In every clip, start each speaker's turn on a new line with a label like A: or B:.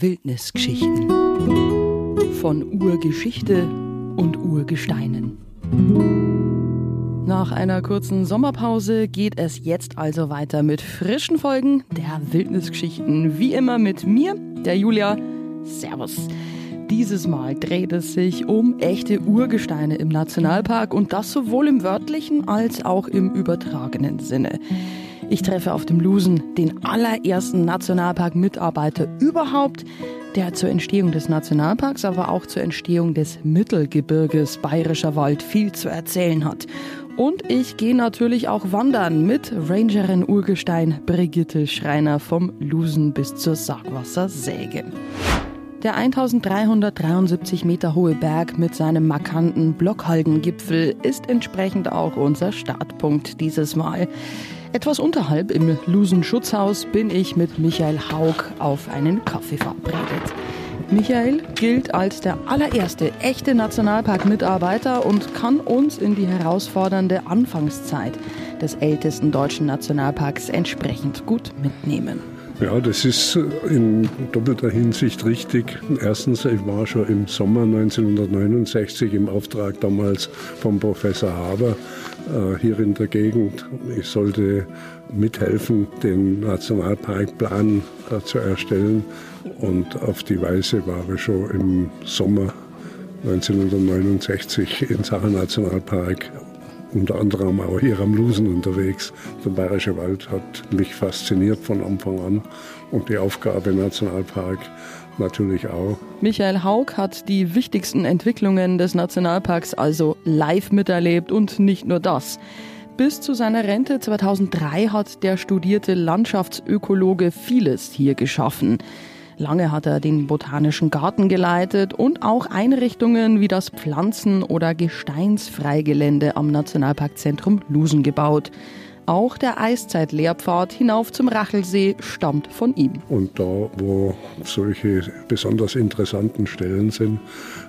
A: Wildnisgeschichten von Urgeschichte und Urgesteinen. Nach einer kurzen Sommerpause geht es jetzt also weiter mit frischen Folgen der Wildnisgeschichten. Wie immer mit mir, der Julia. Servus. Dieses Mal dreht es sich um echte Urgesteine im Nationalpark und das sowohl im wörtlichen als auch im übertragenen Sinne. Ich treffe auf dem Lusen den allerersten Nationalpark-Mitarbeiter überhaupt, der zur Entstehung des Nationalparks, aber auch zur Entstehung des Mittelgebirges Bayerischer Wald viel zu erzählen hat. Und ich gehe natürlich auch wandern mit Rangerin Urgestein Brigitte Schreiner vom Lusen bis zur Sargwassersäge. Der 1373 Meter hohe Berg mit seinem markanten Blockhaldengipfel ist entsprechend auch unser Startpunkt dieses Mal. Etwas unterhalb im Lusen-Schutzhaus bin ich mit Michael Haug auf einen Kaffee verabredet. Michael gilt als der allererste echte Nationalpark-Mitarbeiter und kann uns in die herausfordernde Anfangszeit des ältesten deutschen Nationalparks entsprechend gut mitnehmen.
B: Ja, das ist in doppelter Hinsicht richtig. Erstens, ich war schon im Sommer 1969 im Auftrag damals vom Professor Haber äh, hier in der Gegend. Ich sollte mithelfen, den Nationalparkplan äh, zu erstellen. Und auf die Weise war ich schon im Sommer 1969 in Sachen Nationalpark unter anderem auch hier am Lusen unterwegs. Der Bayerische Wald hat mich fasziniert von Anfang an und die Aufgabe Nationalpark natürlich auch.
A: Michael Haug hat die wichtigsten Entwicklungen des Nationalparks also live miterlebt und nicht nur das. Bis zu seiner Rente 2003 hat der studierte Landschaftsökologe vieles hier geschaffen. Lange hat er den Botanischen Garten geleitet und auch Einrichtungen wie das Pflanzen- oder Gesteinsfreigelände am Nationalparkzentrum Lusen gebaut. Auch der Eiszeit-Lehrpfad hinauf zum Rachelsee stammt von ihm.
B: Und da, wo solche besonders interessanten Stellen sind,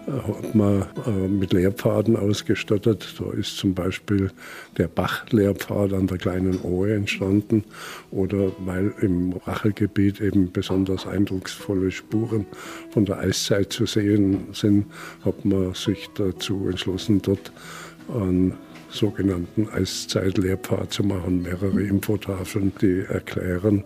B: äh, hat man äh, mit Lehrpfaden ausgestattet. Da ist zum Beispiel der Bach-Lehrpfad an der kleinen Ohe entstanden oder weil im Rachelgebiet eben besonders eindrucksvolle Spuren von der Eiszeit zu sehen sind, hat man sich dazu entschlossen, dort an sogenannten Eiszeitlehrpfad zu machen, mehrere Infotafeln, die erklären,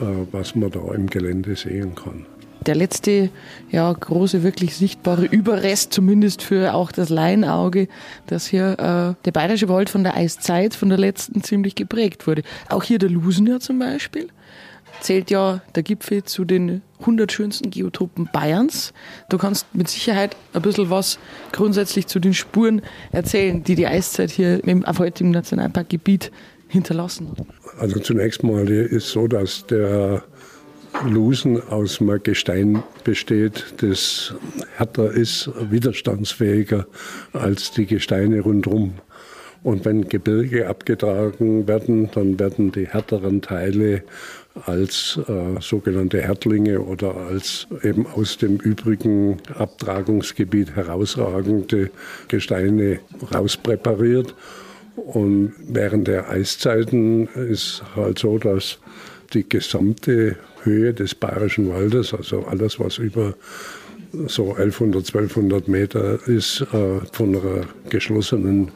B: äh, was man da im Gelände sehen kann.
A: Der letzte ja, große, wirklich sichtbare Überrest, zumindest für auch das Laienauge, dass hier äh, der Bayerische Wald von der Eiszeit, von der letzten, ziemlich geprägt wurde. Auch hier der Lusener zum Beispiel zählt ja der Gipfel zu den 100 schönsten Geotopen Bayerns. Du kannst mit Sicherheit ein bisschen was grundsätzlich zu den Spuren erzählen, die die Eiszeit hier im heutigen Nationalparkgebiet hinterlassen hat.
B: Also zunächst mal ist so, dass der Lusen aus einem Gestein besteht, das härter ist, widerstandsfähiger als die Gesteine rundherum. Und wenn Gebirge abgetragen werden, dann werden die härteren Teile als äh, sogenannte Härtlinge oder als eben aus dem übrigen Abtragungsgebiet herausragende Gesteine rauspräpariert. Und während der Eiszeiten ist halt so, dass die gesamte Höhe des Bayerischen Waldes, also alles, was über so 1100, 1200 Meter ist, äh, von einer geschlossenen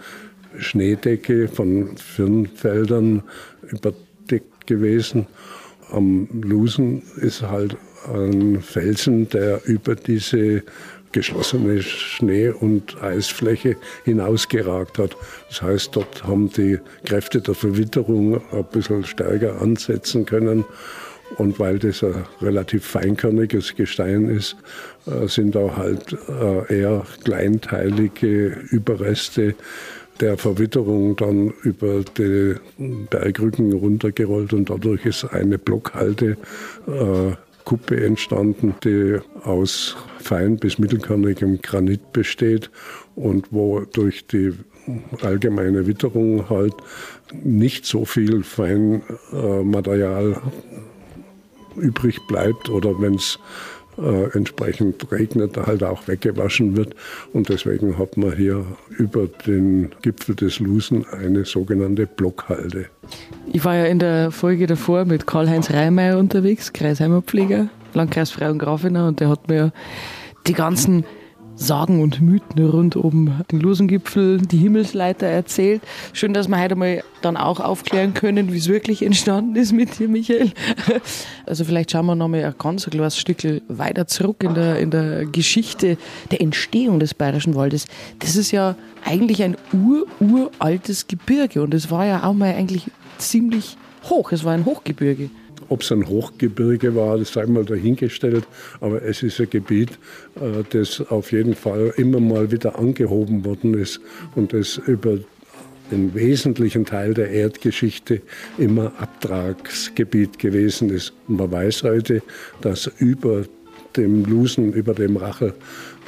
B: Schneedecke von Firnfeldern überdeckt gewesen. Am Lusen ist halt ein Felsen, der über diese geschlossene Schnee- und Eisfläche hinausgeragt hat. Das heißt, dort haben die Kräfte der Verwitterung ein bisschen stärker ansetzen können. Und weil das ein relativ feinkörniges Gestein ist, äh, sind da halt äh, eher kleinteilige Überreste der Verwitterung dann über die Bergrücken runtergerollt und dadurch ist eine Blockhalte äh, Kuppe entstanden, die aus fein bis mittelkörnigem Granit besteht und wo durch die allgemeine Witterung halt nicht so viel Feinmaterial übrig bleibt oder wenn es äh, entsprechend regnet, halt auch weggewaschen wird. Und deswegen hat man hier über den Gipfel des Lusen eine sogenannte Blockhalde.
A: Ich war ja in der Folge davor mit Karl-Heinz Reimeyer unterwegs, Kreisheimer Pfleger, Landkreis Freie Grafenau, und der hat mir die ganzen Sagen und Mythen rund um den Losengipfel, die Himmelsleiter erzählt. Schön, dass wir heute mal dann auch aufklären können, wie es wirklich entstanden ist mit dir, Michael. Also vielleicht schauen wir noch mal ein ganz kleines Stück weiter zurück in der, in der Geschichte der Entstehung des Bayerischen Waldes. Das ist ja eigentlich ein ur-uraltes Gebirge und es war ja auch mal eigentlich ziemlich hoch. Es war ein Hochgebirge.
B: Ob es ein Hochgebirge war, das sei mal dahingestellt, aber es ist ein Gebiet, äh, das auf jeden Fall immer mal wieder angehoben worden ist und das über den wesentlichen Teil der Erdgeschichte immer Abtragsgebiet gewesen ist. Man weiß heute, dass über dem Lusen, über dem Rachel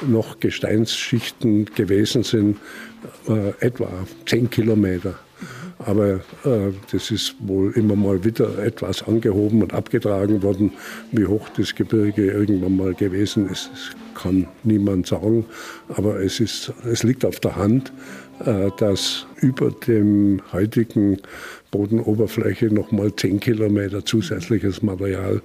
B: noch Gesteinsschichten gewesen sind, äh, etwa zehn Kilometer. Aber äh, das ist wohl immer mal wieder etwas angehoben und abgetragen worden. Wie hoch das Gebirge irgendwann mal gewesen ist, kann niemand sagen. Aber es, ist, es liegt auf der Hand, äh, dass über dem heutigen Bodenoberfläche noch mal 10 Kilometer zusätzliches Material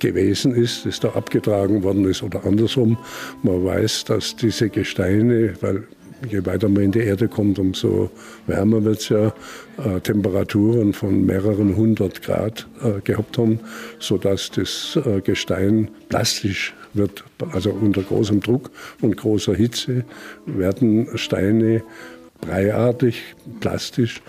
B: gewesen ist, das da abgetragen worden ist oder andersrum. Man weiß, dass diese Gesteine, weil je weiter man in die Erde kommt, umso wärmer wird es ja, äh, Temperaturen von mehreren hundert Grad äh, gehabt haben, sodass das äh, Gestein plastisch wird. Also unter großem Druck und großer Hitze werden Steine breiartig, plastisch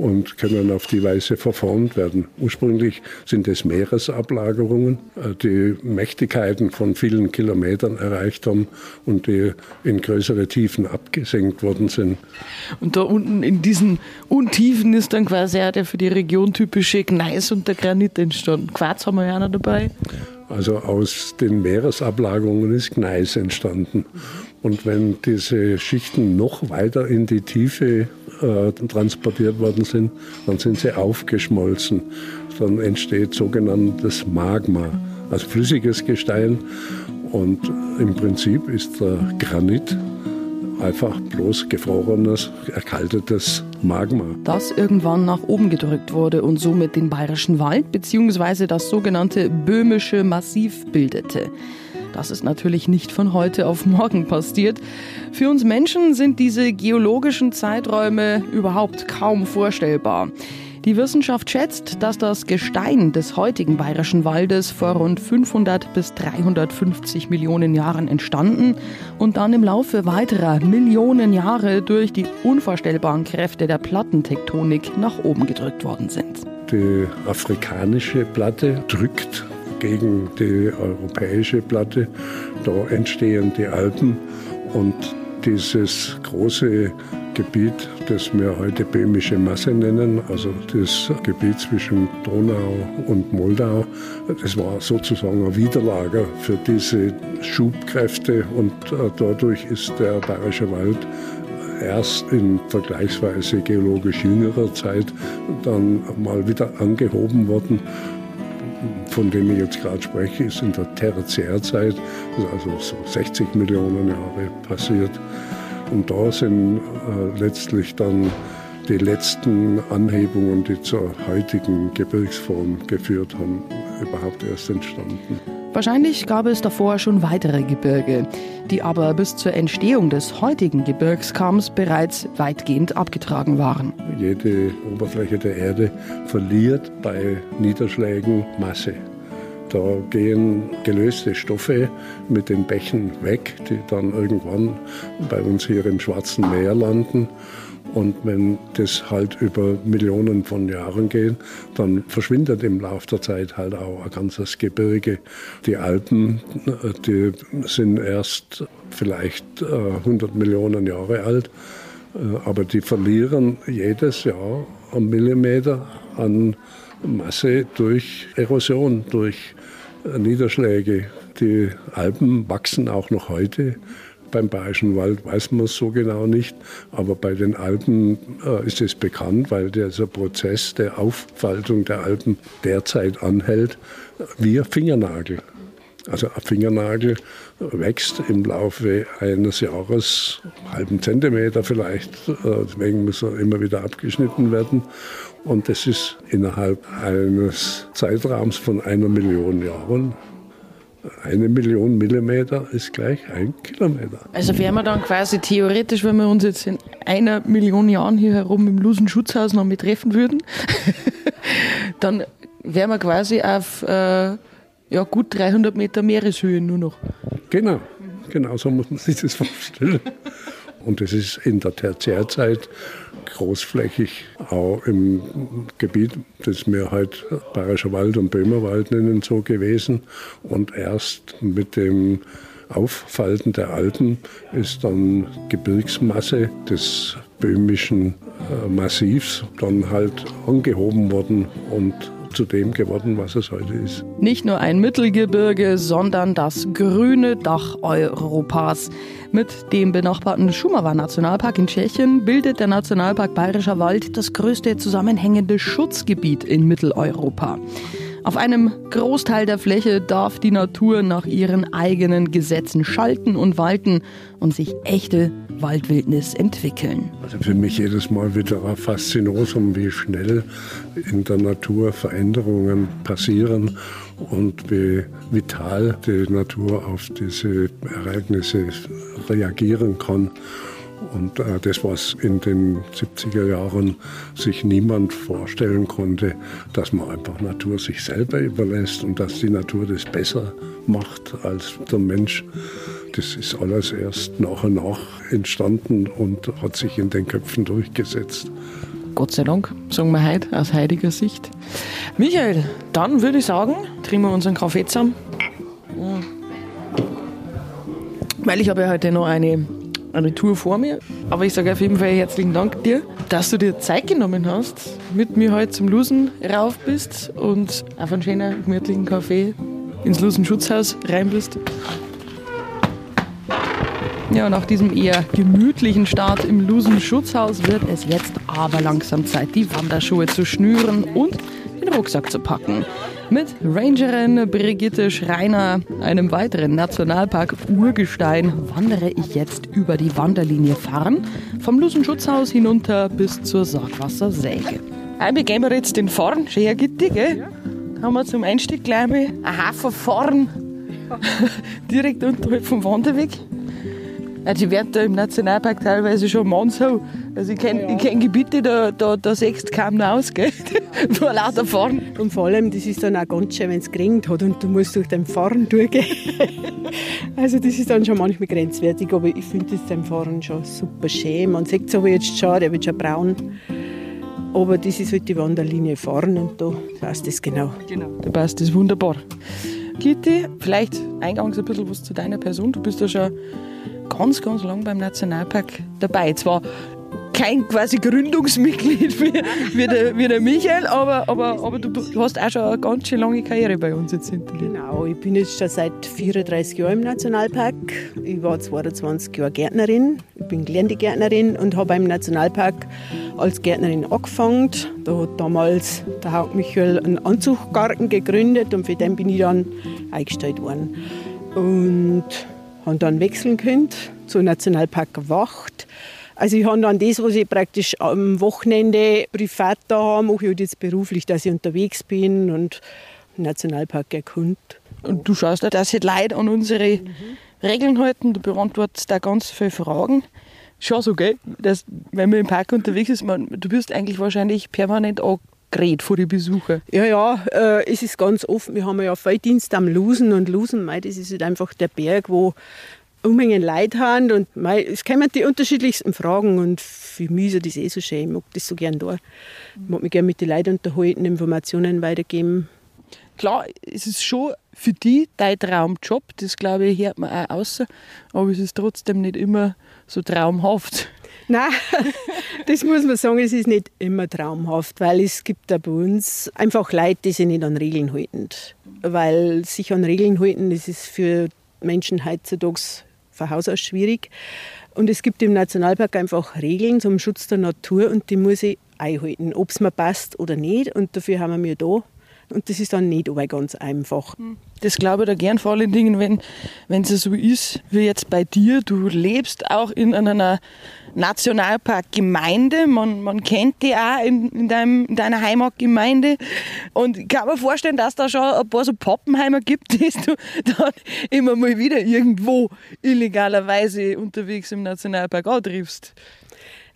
B: und können auf die Weise verformt werden. Ursprünglich sind es Meeresablagerungen, äh, die Mächtigkeiten von vielen Kilometern erreicht haben und die in größere Tiefen abgesenkt worden sind.
A: Und da unten in diesen Untiefen ist dann quasi auch der für die Region typische Gneis und der Granit entstanden. Quarz haben wir ja noch dabei.
B: Also aus den Meeresablagerungen ist Gneis entstanden. Und wenn diese Schichten noch weiter in die Tiefe äh, transportiert worden sind, dann sind sie aufgeschmolzen. Dann entsteht sogenanntes Magma, also flüssiges Gestein. Und im Prinzip ist der Granit einfach bloß gefrorenes, erkaltetes Magma.
A: Das irgendwann nach oben gedrückt wurde und somit den Bayerischen Wald bzw. das sogenannte Böhmische Massiv bildete. Das ist natürlich nicht von heute auf morgen passiert. Für uns Menschen sind diese geologischen Zeiträume überhaupt kaum vorstellbar. Die Wissenschaft schätzt, dass das Gestein des heutigen Bayerischen Waldes vor rund 500 bis 350 Millionen Jahren entstanden und dann im Laufe weiterer Millionen Jahre durch die unvorstellbaren Kräfte der Plattentektonik nach oben gedrückt worden sind.
B: Die afrikanische Platte drückt gegen die europäische Platte. Da entstehen die Alpen und dieses große Gebiet, das wir heute Böhmische Masse nennen, also das Gebiet zwischen Donau und Moldau, das war sozusagen ein Widerlager für diese Schubkräfte und äh, dadurch ist der Bayerische Wald erst in vergleichsweise geologisch jüngerer Zeit dann mal wieder angehoben worden von dem ich jetzt gerade spreche, ist in der Tertiärzeit, also so 60 Millionen Jahre passiert. Und da sind äh, letztlich dann die letzten Anhebungen, die zur heutigen Gebirgsform geführt haben, überhaupt erst entstanden.
A: Wahrscheinlich gab es davor schon weitere Gebirge, die aber bis zur Entstehung des heutigen Gebirgskamms bereits weitgehend abgetragen waren.
B: Jede Oberfläche der Erde verliert bei Niederschlägen Masse. Da gehen gelöste Stoffe mit den Bächen weg, die dann irgendwann bei uns hier im Schwarzen Meer landen. Und wenn das halt über Millionen von Jahren geht, dann verschwindet im Laufe der Zeit halt auch ein ganzes Gebirge. Die Alpen, die sind erst vielleicht 100 äh, Millionen Jahre alt, äh, aber die verlieren jedes Jahr einen Millimeter an Masse durch Erosion, durch Niederschläge. Die Alpen wachsen auch noch heute. Beim Bayerischen Wald weiß man es so genau nicht, aber bei den Alpen äh, ist es bekannt, weil dieser Prozess der Auffaltung der Alpen derzeit anhält, wie ein Fingernagel. Also ein Fingernagel wächst im Laufe eines Jahres einen halben Zentimeter vielleicht, äh, deswegen muss er immer wieder abgeschnitten werden. Und das ist innerhalb eines Zeitraums von einer Million Jahren Eine Million Millimeter ist gleich ein Kilometer.
A: Also wären wir dann quasi theoretisch, wenn wir uns jetzt in einer Million Jahren hier herum im Lusen-Schutzhaus noch mit treffen würden, dann wären wir quasi auf äh, ja, gut 300 Meter Meereshöhe nur noch.
B: Genau, genau so muss man sich das vorstellen. Und es ist in der Tertiärzeit großflächig auch im Gebiet, das wir halt Bayerischer Wald und Böhmerwald nennen, so gewesen. Und erst mit dem Auffalten der Alpen ist dann Gebirgsmasse des böhmischen äh, Massivs dann halt angehoben worden und zu dem geworden, was es heute ist.
A: Nicht nur ein Mittelgebirge, sondern das grüne Dach Europas. Mit dem benachbarten Schumava Nationalpark in Tschechien bildet der Nationalpark Bayerischer Wald das größte zusammenhängende Schutzgebiet in Mitteleuropa. Auf einem Großteil der Fläche darf die Natur nach ihren eigenen Gesetzen schalten und walten und sich echte Waldwildnis entwickeln.
B: Also für mich jedes Mal wieder ein Faszinosum, wie schnell in der Natur Veränderungen passieren und wie vital die Natur auf diese Ereignisse reagieren kann. Und äh, das, was in den 70er Jahren sich niemand vorstellen konnte, dass man einfach Natur sich selber überlässt und dass die Natur das besser macht als der Mensch, das ist alles erst nach und nach entstanden und hat sich in den Köpfen durchgesetzt.
A: Gott sei Dank, sagen wir heute aus heutiger Sicht. Michael, dann würde ich sagen, trinken wir unseren Kaffee zusammen. Weil ich habe ja heute noch eine eine Tour vor mir. Aber ich sage auf jeden Fall herzlichen Dank dir, dass du dir Zeit genommen hast, mit mir heute zum Lusen rauf bist und auf einen schönen, gemütlichen Kaffee ins Lusen-Schutzhaus rein bist. Ja, nach diesem eher gemütlichen Start im Lusen-Schutzhaus wird es jetzt aber langsam Zeit, die Wanderschuhe zu schnüren und den Rucksack zu packen. Mit Rangerin Brigitte Schreiner, einem weiteren Nationalpark Urgestein, wandere ich jetzt über die Wanderlinie Farn vom Lusenschutzhaus hinunter bis zur Sargwassersäge. Wir gehen wir jetzt den Farn, schön hergittig, gell? Da haben wir zum Einstieg gleich mal einen Haufen Farn direkt unterhalb vom Wanderweg. Ja, die werden da im Nationalpark teilweise schon Mannsau. Also ich kenne ja, kenn Gebiete, da, da, da sägst kaum noch aus, gell? Nur lauter fahren.
C: Und vor allem, das ist dann auch ganz schön, wenn es geregnet hat und du musst durch den Fahren durchgehen. also das ist dann schon manchmal grenzwertig, aber ich finde das beim Fahren schon super schön. Man sieht es aber jetzt schon, der wird schon braun. Aber das ist halt die Wanderlinie fahren und da passt das genau.
A: Genau, da passt das wunderbar. Kitty, vielleicht eingangs ein bisschen was zu deiner Person. Du bist ja schon ganz, ganz lang beim Nationalpark dabei. Zwar kein quasi Gründungsmitglied wie, wie, der, wie der Michael, aber, aber, aber du hast auch schon eine ganz schön lange Karriere bei uns jetzt hinter dir.
C: Genau, ich bin jetzt schon seit 34 Jahren im Nationalpark. Ich war 22 Jahre Gärtnerin, ich bin gelernte Gärtnerin und habe beim Nationalpark als Gärtnerin angefangen. Da hat damals der Haupt Michael einen Anzuggarten gegründet und für den bin ich dann eingestellt worden. Und haben dann wechseln können zum Nationalpark Wacht. Also ich habe dann das, was ich praktisch am Wochenende privat da habe, mache ich halt jetzt beruflich, dass ich unterwegs bin und Nationalpark erkunde.
A: Und du schaust auch, dass sich Leute an unsere mhm. Regeln halten, du beantwortest da ganz viele Fragen. Schon so, gell? Dass, wenn man im Park unterwegs ist, man, du wirst eigentlich wahrscheinlich permanent angeredet vor die Besucher.
C: Ja, ja, äh, es ist ganz offen. Wir haben ja Felddienst am Lusen und Lusen, mei, das ist halt einfach der Berg, wo Unmengen Leid haben und mei, es kommen die unterschiedlichsten Fragen und für mich ist das eh so schön. Ich mag das so gerne da. Ich mag mich gerne mit den Leuten unterhalten, Informationen weitergeben.
A: Klar, es ist schon für die dein Traumjob, das glaube ich, hört man auch außer, aber es ist trotzdem nicht immer so traumhaft.
C: Nein, das muss man sagen, es ist nicht immer traumhaft, weil es gibt da bei uns einfach Leute, die sich nicht an Regeln halten. Weil sich an Regeln halten, das ist für Menschen heutzutage von Haus aus schwierig. Und es gibt im Nationalpark einfach Regeln zum Schutz der Natur und die muss ich einhalten, ob es mir passt oder nicht. Und dafür haben wir da Und das ist dann nicht aber ganz einfach.
A: Das glaube ich da gern, vor allen Dingen, wenn es so ist wie jetzt bei dir. Du lebst auch in einer Nationalparkgemeinde. Man, man kennt die auch in, in, deinem, in deiner Heimatgemeinde. Und ich kann mir vorstellen, dass da schon ein paar so Pappenheimer gibt, die du dann immer mal wieder irgendwo illegalerweise unterwegs im Nationalpark antriffst.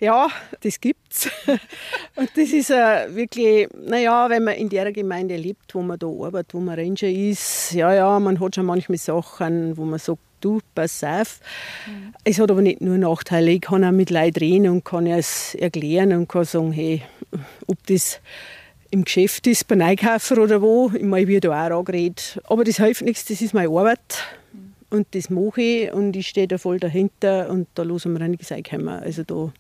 C: Ja, das gibt's. Und das ist äh, wirklich, naja, wenn man in der Gemeinde lebt, wo man da arbeitet, wo man Ranger ist, ja, ja, man hat schon manchmal Sachen, wo man sagt, du, pass auf. Mhm. Es hat aber nicht nur Nachteile. Ich kann auch mit Leuten reden und kann es erklären und kann sagen, hey, ob das im Geschäft ist, bei Einkäufer oder wo, ich meine, wie da auch angeredet. Aber das hilft nichts, das ist meine Arbeit. Mhm. Und das mache ich und ich stehe da voll dahinter und da losen wir einiges einkommen. Also da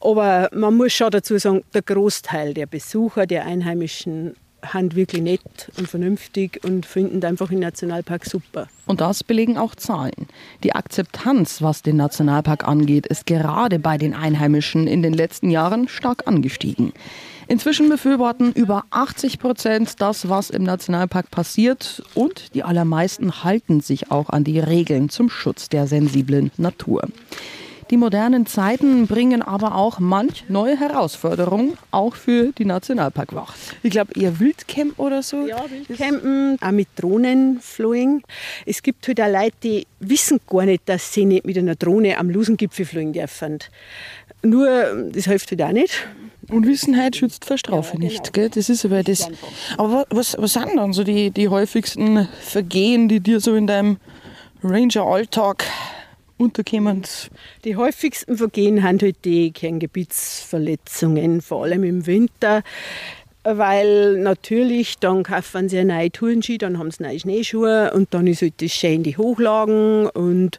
C: aber man muss schon dazu sagen, der Großteil der Besucher, der Einheimischen, sind wirklich nett und vernünftig und finden einfach den Nationalpark super.
A: Und das belegen auch Zahlen. Die Akzeptanz, was den Nationalpark angeht, ist gerade bei den Einheimischen in den letzten Jahren stark angestiegen. Inzwischen befürworten über 80 Prozent das, was im Nationalpark passiert und die allermeisten halten sich auch an die Regeln zum Schutz der sensiblen Natur. Die modernen Zeiten bringen aber auch manch neue Herausforderungen, auch für die Nationalparkwacht. Ich glaube eher Wildcamp oder so.
C: Ja, Wildcampen, auch mit Drohnenflowing. Es gibt halt auch Leute, die wissen gar nicht, dass sie nicht mit einer Drohne am Lusengipfel fliegen dürfen. Nur, das hilft halt auch nicht.
A: Unwissenheit schützt vor Strafe ja, genau. nicht. Gell? Das ist aber das. Aber was, was sind dann so die, die häufigsten Vergehen, die dir so in deinem Ranger-Alltag unterkommen?
C: Die häufigsten Vergehen haben halt die Kerngebietsverletzungen, vor allem im Winter. Weil natürlich, dann kaufen sie eine neue Tourenski, dann haben sie neue Schneeschuhe und dann ist halt das schön die Hochlagen und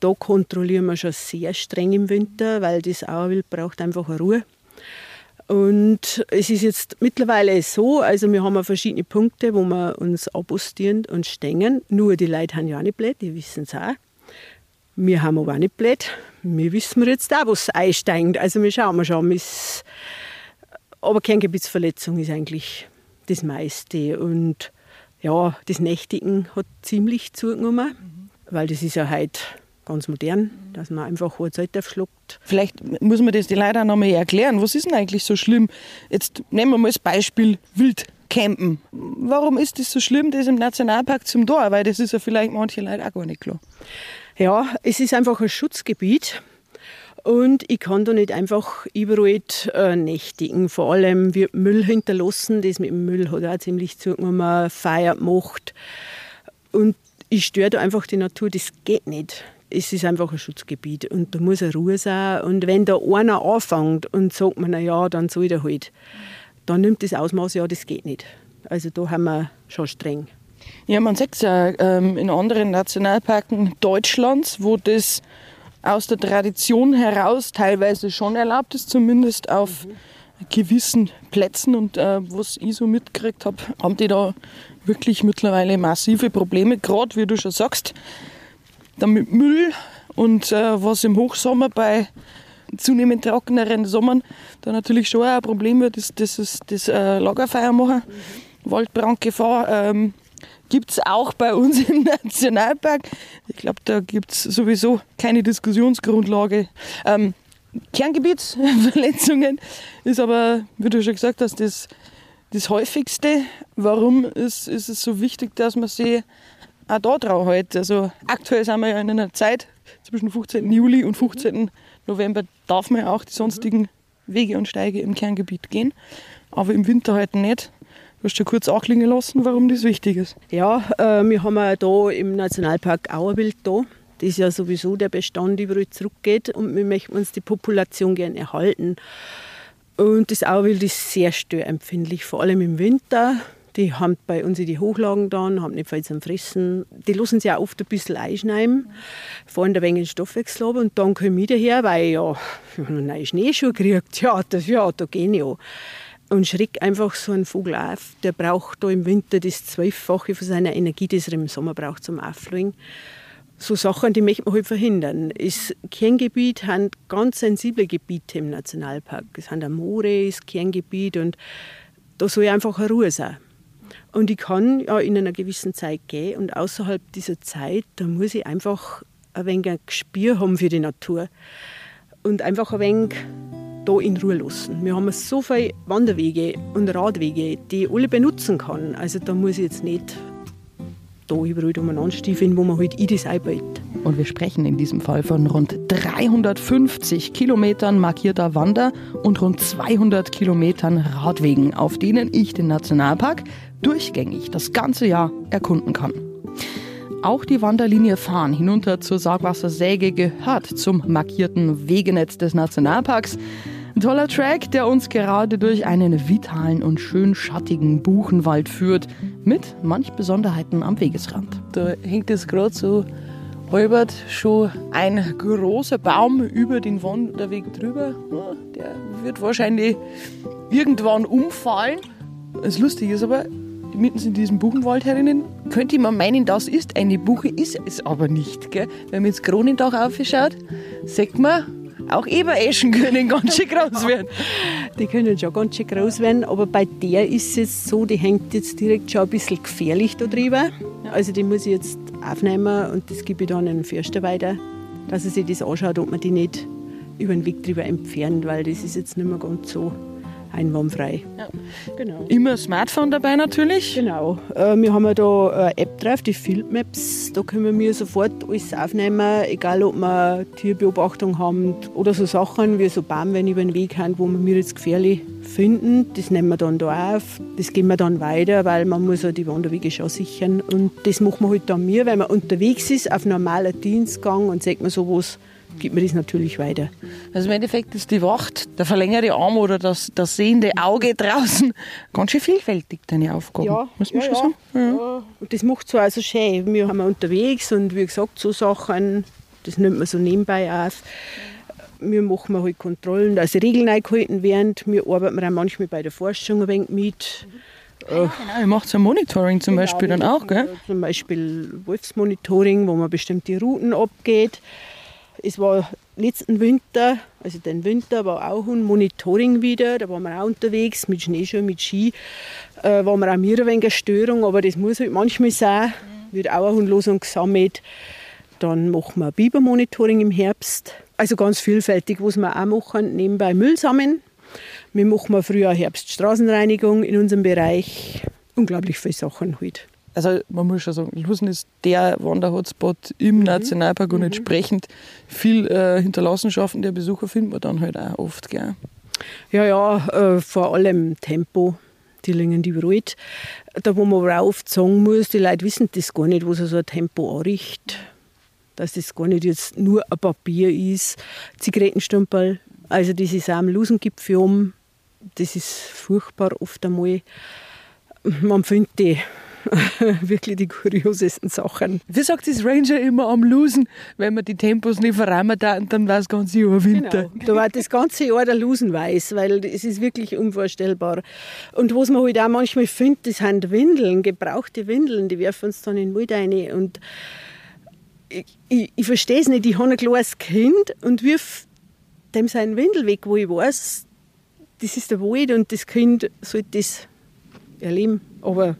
C: da kontrollieren wir schon sehr streng im Winter, weil das Auerwild braucht einfach eine Ruhe. Und es ist jetzt mittlerweile so, also wir haben verschiedene Punkte, wo wir uns abpostieren und stängen. Nur die Leute haben ja auch nicht blöd, die wissen es auch. Wir haben aber auch nicht blöd. Wir wissen jetzt auch, was einsteigt. Also wir schauen mal schon. Aber Kerngebietsverletzung ist eigentlich das meiste. Und ja, das Nächtigen hat ziemlich zugenommen, mhm. weil das ist ja heute ganz modern, dass man einfach hohe Zeit aufschluckt.
A: Vielleicht muss man das die Leute auch noch mal erklären. Was ist denn eigentlich so schlimm? Jetzt nehmen wir mal das Beispiel Wildcampen. Warum ist das so schlimm, das im Nationalpark zum Tor? Weil das ist ja vielleicht manche Leute auch gar nicht klar.
C: Ja, es ist einfach ein Schutzgebiet. Und ich kann da nicht einfach überall äh, nächtigen. Vor allem wird Müll hinterlassen. Das mit dem Müll hat auch ziemlich zu, wenn man Feier macht. Und ich störe da einfach die Natur. Das geht nicht. Es ist einfach ein Schutzgebiet und da muss eine Ruhe sein. Und wenn da einer anfängt und sagt man, na ja, dann soll der halt, dann nimmt das Ausmaß, ja, das geht nicht. Also da haben wir schon streng.
A: Ja, man sieht es ja ähm, in anderen Nationalparken Deutschlands, wo das aus der Tradition heraus teilweise schon erlaubt ist, zumindest auf mhm. gewissen Plätzen. Und äh, was ich so mitgekriegt habe, haben die da wirklich mittlerweile massive Probleme, gerade wie du schon sagst, damit Müll und äh, was im Hochsommer bei zunehmend trockeneren Sommern da natürlich schon ein Problem wird, ist das, ist das äh, Lagerfeuer machen. Mhm. Waldbrandgefahr ähm, gibt es auch bei uns im Nationalpark. Ich glaube, da gibt es sowieso keine Diskussionsgrundlage. Ähm, Kerngebietsverletzungen ist aber, wie du schon gesagt hast, das, das häufigste. Warum ist, ist es so wichtig, dass man sich auch da drauf hält? Also aktuell sind wir ja in einer Zeit zwischen 15. Juli und 15. November darf man ja auch die sonstigen Wege und Steige im Kerngebiet gehen, aber im Winter halt nicht. Du hast ja kurz anklingen lassen, warum das wichtig ist.
C: Ja, äh, wir haben ja da im Nationalpark Auerwild da. Das ist ja sowieso der Bestand überall zurückgeht und wir möchten uns die Population gerne erhalten. Und das Auerwild ist sehr störempfindlich, vor allem im Winter. Die haben bei uns die Hochlagen dann, haben nicht viel zum Fressen. Die lassen sich auch oft ein bisschen einschneiden, fahren ein wenig Stoffwechsel ab und dann komme ich daher, weil ja, ich habe einen neuen Schneeschuh gekriegt. Ja, das, ja da gehe auch und schreckt einfach so ein Vogel auf. Der braucht da im Winter das Zwölffache von seiner Energie, die er im Sommer braucht zum Auffliegen. So Sachen, die möchte man halt verhindern. Das Kerngebiet haben ganz sensible Gebiete im Nationalpark. Es haben Moore, das Kerngebiet und da soll einfach eine Ruhe sein. Und ich kann ja in einer gewissen Zeit gehen und außerhalb dieser Zeit, da muss ich einfach ein wenig ein Gespür haben für die Natur und einfach ein wenig da in Ruhe lassen. Wir haben so viele Wanderwege und Radwege, die ich alle benutzen kann. Also da muss ich jetzt nicht da überall umeinander stiefeln, wo man halt in das einbaut.
A: Und wir sprechen in diesem Fall von rund 350 Kilometern markierter Wander- und rund 200 Kilometern Radwegen, auf denen ich den Nationalpark durchgängig das ganze Jahr erkunden kann. Auch die Wanderlinie Fahren hinunter zur Sargwassersäge gehört zum markierten Wegenetz des Nationalparks. Ein toller Track, der uns gerade durch einen vitalen und schön schattigen Buchenwald führt, mit manch Besonderheiten am Wegesrand. Da hängt es gerade so halbert schon ein großer Baum über den Wanderweg drüber. Der wird wahrscheinlich irgendwann umfallen. Das Lustige ist aber, mitten in diesem Buchenwald herinnen, könnte man meinen, das ist eine Buche, ist es aber nicht. Gell? Wenn man jetzt Kronendach aufschaut, sagt man, auch Ebereschen können ganz schön groß werden.
C: Die können schon ganz schön groß werden, aber bei der ist es so, die hängt jetzt direkt schon ein bisschen gefährlich da drüber. Also die muss ich jetzt aufnehmen und das gebe ich dann an den Förster weiter, dass er sich das anschaut, ob man die nicht über den Weg drüber entfernt, weil das ist jetzt nicht mehr ganz so einwandfrei.
A: Ja. Genau. Immer Smartphone dabei natürlich.
C: Genau. Äh, wir haben ja da eine App drauf, die Field Maps. Da können wir sofort alles aufnehmen, egal ob wir Tierbeobachtung haben oder so Sachen wie so Baum, wenn über den Weg haben, wo wir jetzt gefährlich finden. Das nehmen wir dann da auf. Das gehen wir dann weiter, weil man muss ja die Wanderwege schon sichern. Und das machen wir halt dann mir, wenn man unterwegs ist auf normaler Dienstgang und sagt man sowas gibt mir das natürlich weiter.
A: Also im Endeffekt ist die Wacht, der verlängerte Arm oder das, das sehende Auge draußen ganz schön vielfältig, deine Aufgaben.
C: Ja, muss man ja, schon sagen. Ja. ja. Und das macht es also schön. Wir haben unterwegs und wie gesagt, so Sachen, das nimmt man so nebenbei auf. Wir machen halt Kontrollen, dass Regeln eingehalten werden. Wir arbeiten auch manchmal bei der Forschung ein wenig mit.
A: Ja, genau, ihr macht so Monitoring zum genau, Beispiel dann auch, gell?
C: Zum Beispiel Wolfsmonitoring, wo man bestimmte Routen abgeht. Es war letzten Winter, also den Winter, war auch ein Monitoring wieder. Da waren wir auch unterwegs mit Schneeschuhen, mit Ski. Äh, waren wir auch mir ein wenig eine Störung, aber das muss halt manchmal sein. Wird auch eine Hundlosung gesammelt. Dann machen wir Bibermonitoring im Herbst. Also ganz vielfältig, was wir auch machen. Nebenbei Müll sammeln. Wir machen früher Herbststraßenreinigung in unserem Bereich. Unglaublich viele Sachen halt
A: also man muss schon sagen, Lusen ist der Wanderhotspot im mhm. Nationalpark und mhm. entsprechend viel äh, Hinterlassenschaften der Besucher findet man dann halt auch oft. Gell?
C: Ja, ja, äh, vor allem Tempo. Die Lingen, die Brot. Da, wo man aber oft sagen muss, die Leute wissen das gar nicht, was so ein Tempo anrichtet. Dass das gar nicht jetzt nur ein Papier ist. Zigarettenstümpel, also das ist auch am Lusengipfel um. Das ist furchtbar oft einmal. Man findet die wirklich die kuriosesten Sachen.
A: Wie sagt das Ranger immer am Losen, wenn man die Tempos nicht verrahmen dann, dann war das ganze Jahr Winter.
C: Genau. Da war das ganze Jahr der Losen weiß, weil es ist wirklich unvorstellbar. Und was man halt auch manchmal findet, das sind Windeln, gebrauchte Windeln, die werfen uns dann in den Wald rein. Und ich, ich, ich verstehe es nicht, ich habe ein kleines Kind und wirf dem seinen Windel weg, wo ich weiß, das ist der Wald und das Kind sollte das erleben. Aber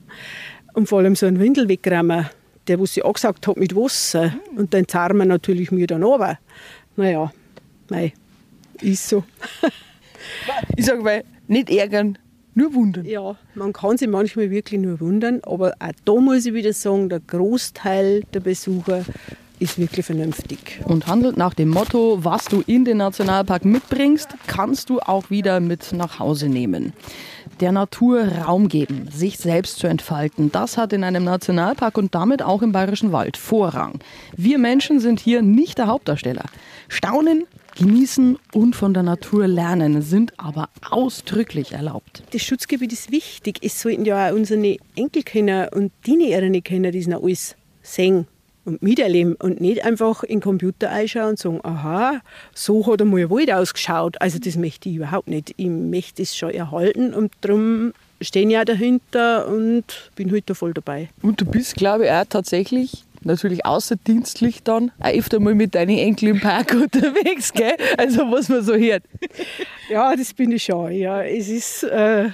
C: und vor allem so ein Windel wegräumen, der, was sie angesagt hat, mit Wasser. Mhm. Und dann zahlen wir natürlich mir dann runter. Naja, mei, ist so.
A: ich sage mal, nicht ärgern, nur wundern.
C: Ja, man kann sich manchmal wirklich nur wundern, aber auch da muss ich wieder sagen, der Großteil der Besucher ist wirklich vernünftig.
A: Und handelt nach dem Motto, was du in den Nationalpark mitbringst, kannst du auch wieder mit nach Hause nehmen der Natur Raum geben, sich selbst zu entfalten, das hat in einem Nationalpark und damit auch im Bayerischen Wald Vorrang. Wir Menschen sind hier nicht der Hauptdarsteller. Staunen, genießen und von der Natur lernen sind aber ausdrücklich erlaubt.
C: Das Schutzgebiet ist wichtig. Es sollten ja auch unsere Enkelkinder und die Kinder das noch alles sehen und miterleben und nicht einfach in den Computer einschauen und sagen, aha, so hat einmal ein Wald ausgeschaut. Also das möchte ich überhaupt nicht. Ich möchte es schon erhalten und darum stehe ich auch dahinter und bin heute halt voll dabei.
A: Und du bist, glaube ich, auch tatsächlich natürlich außerdienstlich dann auch öfter mal mit deinen Enkel im Park unterwegs, gell? Also was man so hört.
C: Ja, das bin ich schon. Ja, es ist... Äh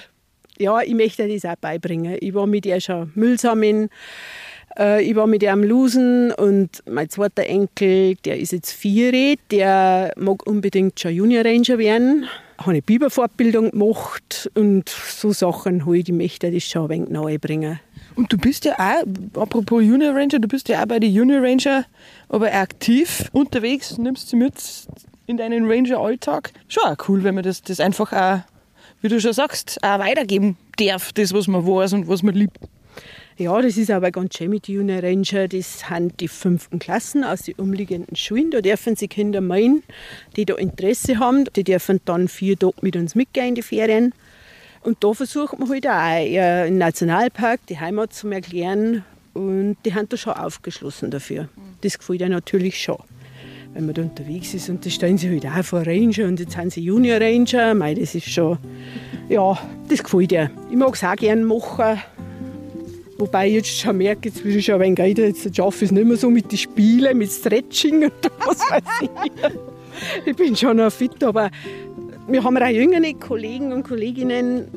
C: Ja, ich möchte das auch beibringen. Ich war mit ihr schon Müll sammeln. Äh, ich war mit ihr am Losen und mein zweiter Enkel, der ist jetzt vier, der mag unbedingt schon Junior Ranger werden. Ich habe eine Biberfortbildung gemacht und so Sachen halt, ich möchte das schon ein wenig nahe bringen.
A: Und du bist ja auch, apropos Junior Ranger, du bist ja auch bei den Junior Ranger aber aktiv unterwegs, nimmst sie mit in deinen Ranger-Alltag. Schon auch cool, wenn man das, das einfach auch, wie du schon sagst, auch weitergeben darf, das, was man weiß und was man liebt.
C: Ja, das ist aber ganz schön mit Junior Ranger. Das sind die fünften Klassen aus den umliegenden Schulen. Da dürfen sich Kinder meinen, die da Interesse haben. Die dürfen dann vier Tage mit uns mitgehen in die Ferien. Und da versucht man halt auch im Nationalpark die Heimat zu erklären. Und die haben da schon aufgeschlossen dafür. Das gefällt ihnen natürlich schon. Wenn man da unterwegs ist und da stehen sie halt auch vor Ranger und jetzt sind sie Junior Ranger. Mei, das ist schon, ja, das gefällt ihr. Ich mag es auch gerne machen. Wobei ich jetzt schon merke, jetzt will ich schon ein wenig jetzt schaffe ich es nicht mehr so mit den Spielen, mit Stretching und was weiß ich. Ich bin schon noch fit, aber wir haben auch jüngere Kollegen und Kolleginnen,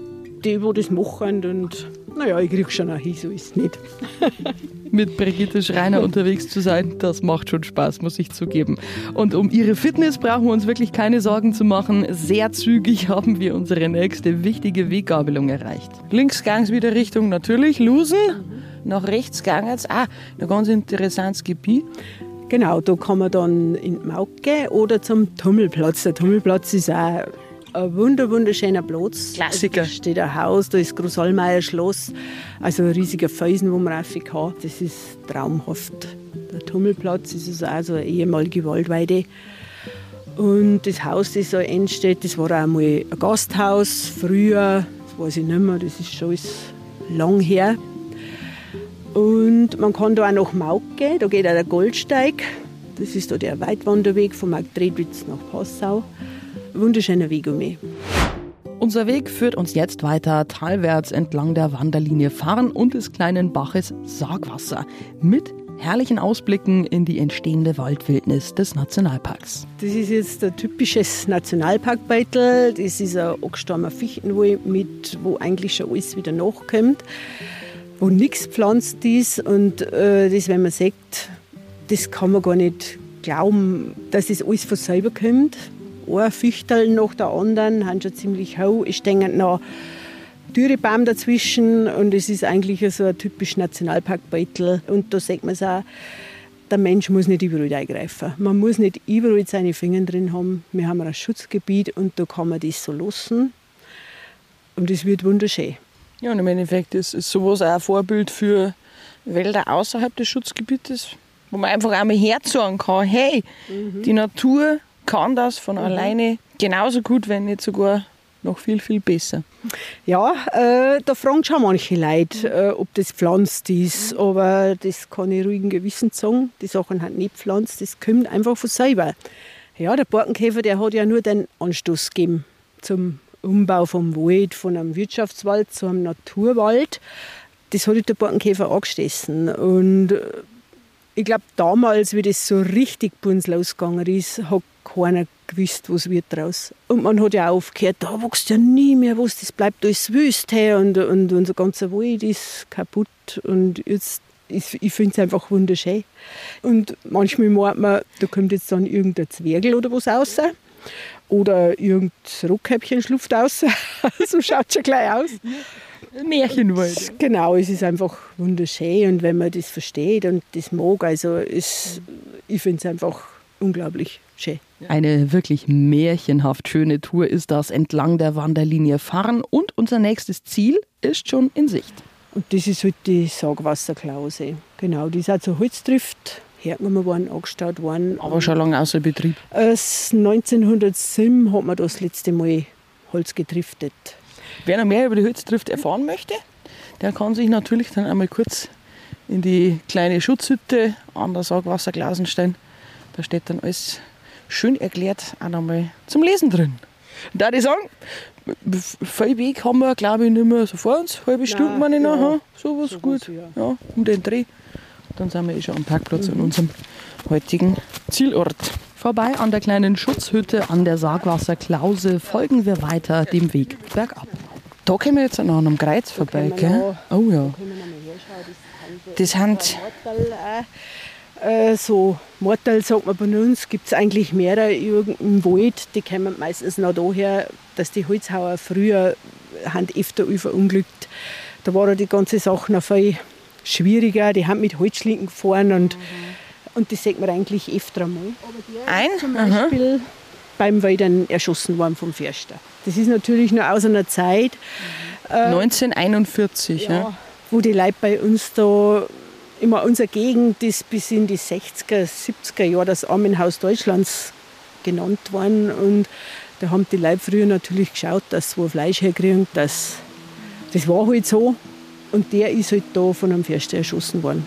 C: die, die das machen und naja, ich kriege schon auch hin, so ist es nicht.
A: Mit Brigitte Schreiner unterwegs zu sein, das macht schon Spaß, muss ich zugeben. Und um ihre Fitness brauchen wir uns wirklich keine Sorgen zu machen. Sehr zügig haben wir unsere nächste wichtige Weggabelung erreicht. Links gang es wieder Richtung natürlich Lusen. Nach rechts gang es. Ah, ein ganz interessantes Gebiet.
C: Genau, da kann man dann in die Mauke oder zum Tummelplatz. Der Tummelplatz ist auch ein wunder, wunderschöner Platz.
A: Klassiker.
C: Da steht ein Haus, da ist Großallmeier Schloss, also ein riesiger Felsen, wo man rauf kann. Das ist traumhaft. Der Tummelplatz ist also eine ehemalige Waldweide. Und das Haus, das da entsteht, das war auch einmal ein Gasthaus. Früher, das weiß ich nicht mehr, das ist schon lang her. Und man kann da auch nach Mauke, da geht auch der Goldsteig. Das ist da der Weitwanderweg von Marktredwitz nach Passau. Wunderschöner Weg um mich.
A: Unser Weg führt uns jetzt weiter talwärts entlang der Wanderlinie Fahren und des kleinen Baches Sargwasser mit herrlichen Ausblicken in die entstehende Waldwildnis des Nationalparks.
C: Das ist jetzt ein typisches Nationalparkbeitel. Das ist ein angestorbener Fichtenwald, mit, wo eigentlich schon alles wieder nachkommt, wo nichts pflanzt ist. Und äh, das, wenn man sagt, das kann man gar nicht glauben, dass das alles von selber kommt ein Fichtel nach der anderen, haben schon ziemlich hoch. Es stehen noch Dürrebaum dazwischen und es ist eigentlich so ein typisch Nationalparkbeutel. Und da sieht man es auch, der Mensch muss nicht überall eingreifen. Man muss nicht überall seine Finger drin haben. Wir haben ein Schutzgebiet und da kann man das so lassen. Und es wird wunderschön.
A: Ja, und im Endeffekt ist, ist sowas auch ein Vorbild für Wälder außerhalb des Schutzgebietes, wo man einfach einmal herzogen kann, hey, mhm. die Natur kann das von mhm. alleine genauso gut, wenn nicht sogar noch viel, viel besser.
C: Ja, äh, da fragen schon manche Leute, äh, ob das pflanzt ist, aber das kann ich ruhigen Gewissen sagen. Die Sachen hat nicht pflanzt, das kommt einfach von selber. Ja, der Borkenkäfer, der hat ja nur den Anstoß gegeben zum Umbau vom Wald, von einem Wirtschaftswald zu einem Naturwald. Das hat der Borkenkäfer angestoßen. Und äh, ich glaube, damals, wie das so richtig bei uns losgegangen ist, hat keiner gewusst, was wird draus. Und man hat ja auch aufgehört, da wächst ja nie mehr was, das bleibt alles wüst her und, und unser ganzer Wald ist kaputt. Und jetzt, ich, ich finde es einfach wunderschön. Und manchmal meint man, da kommt jetzt dann irgendein Zwergel oder was raus. Oder irgendein Rockhäppchen schlupft raus. so schaut es schon gleich aus.
A: Märchenwald.
C: Genau, es ist einfach wunderschön und wenn man das versteht und das mag, also es, ich finde es einfach unglaublich schön.
A: Eine wirklich märchenhaft schöne Tour ist das entlang der Wanderlinie fahren und unser nächstes Ziel ist schon in Sicht.
C: Und das ist halt die Sagwasserklause. Genau, die ist auch zur Holztrift hergenommen worden, angestaut worden.
A: Aber schon lange außer Betrieb?
C: 1907 hat man das letzte Mal Holz getriftet.
A: Wer noch mehr über die Holztrift erfahren möchte, der kann sich natürlich dann einmal kurz in die kleine Schutzhütte an der Sagwasser Glausenstein. Da steht dann alles schön erklärt auch nochmal zum Lesen drin. Da ich sagen, viel Weg haben wir, glaube ich, nicht mehr so vor uns. Halbe Stunde, meine ich, ja. noch. So was so gut. Ja. ja. um den Dreh. Dann sind wir eh schon am Parkplatz mhm. an unserem heutigen Zielort. Vorbei an der kleinen Schutzhütte an der Sargwasser Klause folgen wir weiter dem Weg bergab. Da können wir jetzt an einem Kreuz vorbei, gell? Oh ja. Das sind.
C: Äh, so Mortal sagt man bei uns, gibt es eigentlich mehrere im Wald, die kommen meistens noch daher, dass die Holzhauer früher haben öfter verunglückt. Da war die ganze Sache noch viel schwieriger, die haben mit Holzschlinken gefahren und, mhm. und das sieht man eigentlich öfter einmal.
A: Ein?
C: Zum Beispiel mhm. beim Weidern erschossen worden vom Förster. Das ist natürlich noch aus einer Zeit.
A: Mhm. Äh, 1941, ja, ja.
C: Wo die Leute bei uns da immer unsere Gegend ist bis in die 60er, 70er Jahre das Armenhaus Deutschlands genannt worden. Und da haben die Leute früher natürlich geschaut, dass sie wo Fleisch herkriegen. Das, das war halt so. Und der ist halt da von einem Förster erschossen worden.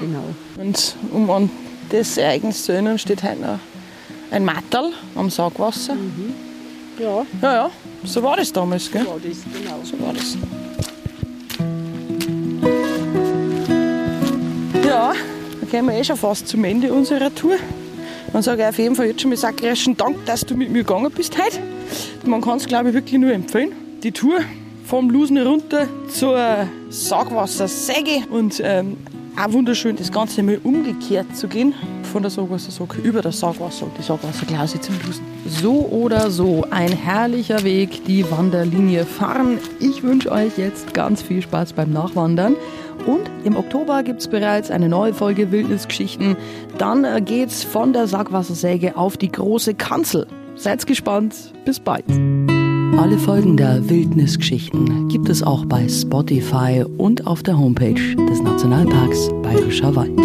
C: Genau.
A: Und um an das Ereignis zu erinnern, steht heute noch ein Matterl am Saugwasser. Mhm.
C: Ja.
A: Ja, ja. So war das damals, gell?
C: So war das, genau.
A: So war das. Ja, dann gehen wir eh schon fast zum Ende unserer Tour. Dann sage ich auf jeden Fall jetzt schon mal sakrischen Dank, dass du mit mir gegangen bist heute. Man kann es, glaube ich, wirklich nur empfehlen. Die Tour vom Lusen runter zur Sagwassersäge und ähm, auch wunderschön, das Ganze mal umgekehrt zu gehen. Von der Sagwassersog über das Sagwasser und die Sagwasserklause zum Lusen. So oder so, ein herrlicher Weg, die Wanderlinie fahren. Ich wünsche euch jetzt ganz viel Spaß beim Nachwandern. Und im Oktober gibt es bereits eine neue Folge Wildnisgeschichten. Dann äh, geht's von der Saugwassersäge auf die große Kanzel. Seid gespannt. Bis bald. Alle Folgen der Wildnisgeschichten gibt es auch bei Spotify und auf der Homepage des Nationalparks Bayerischer Wald.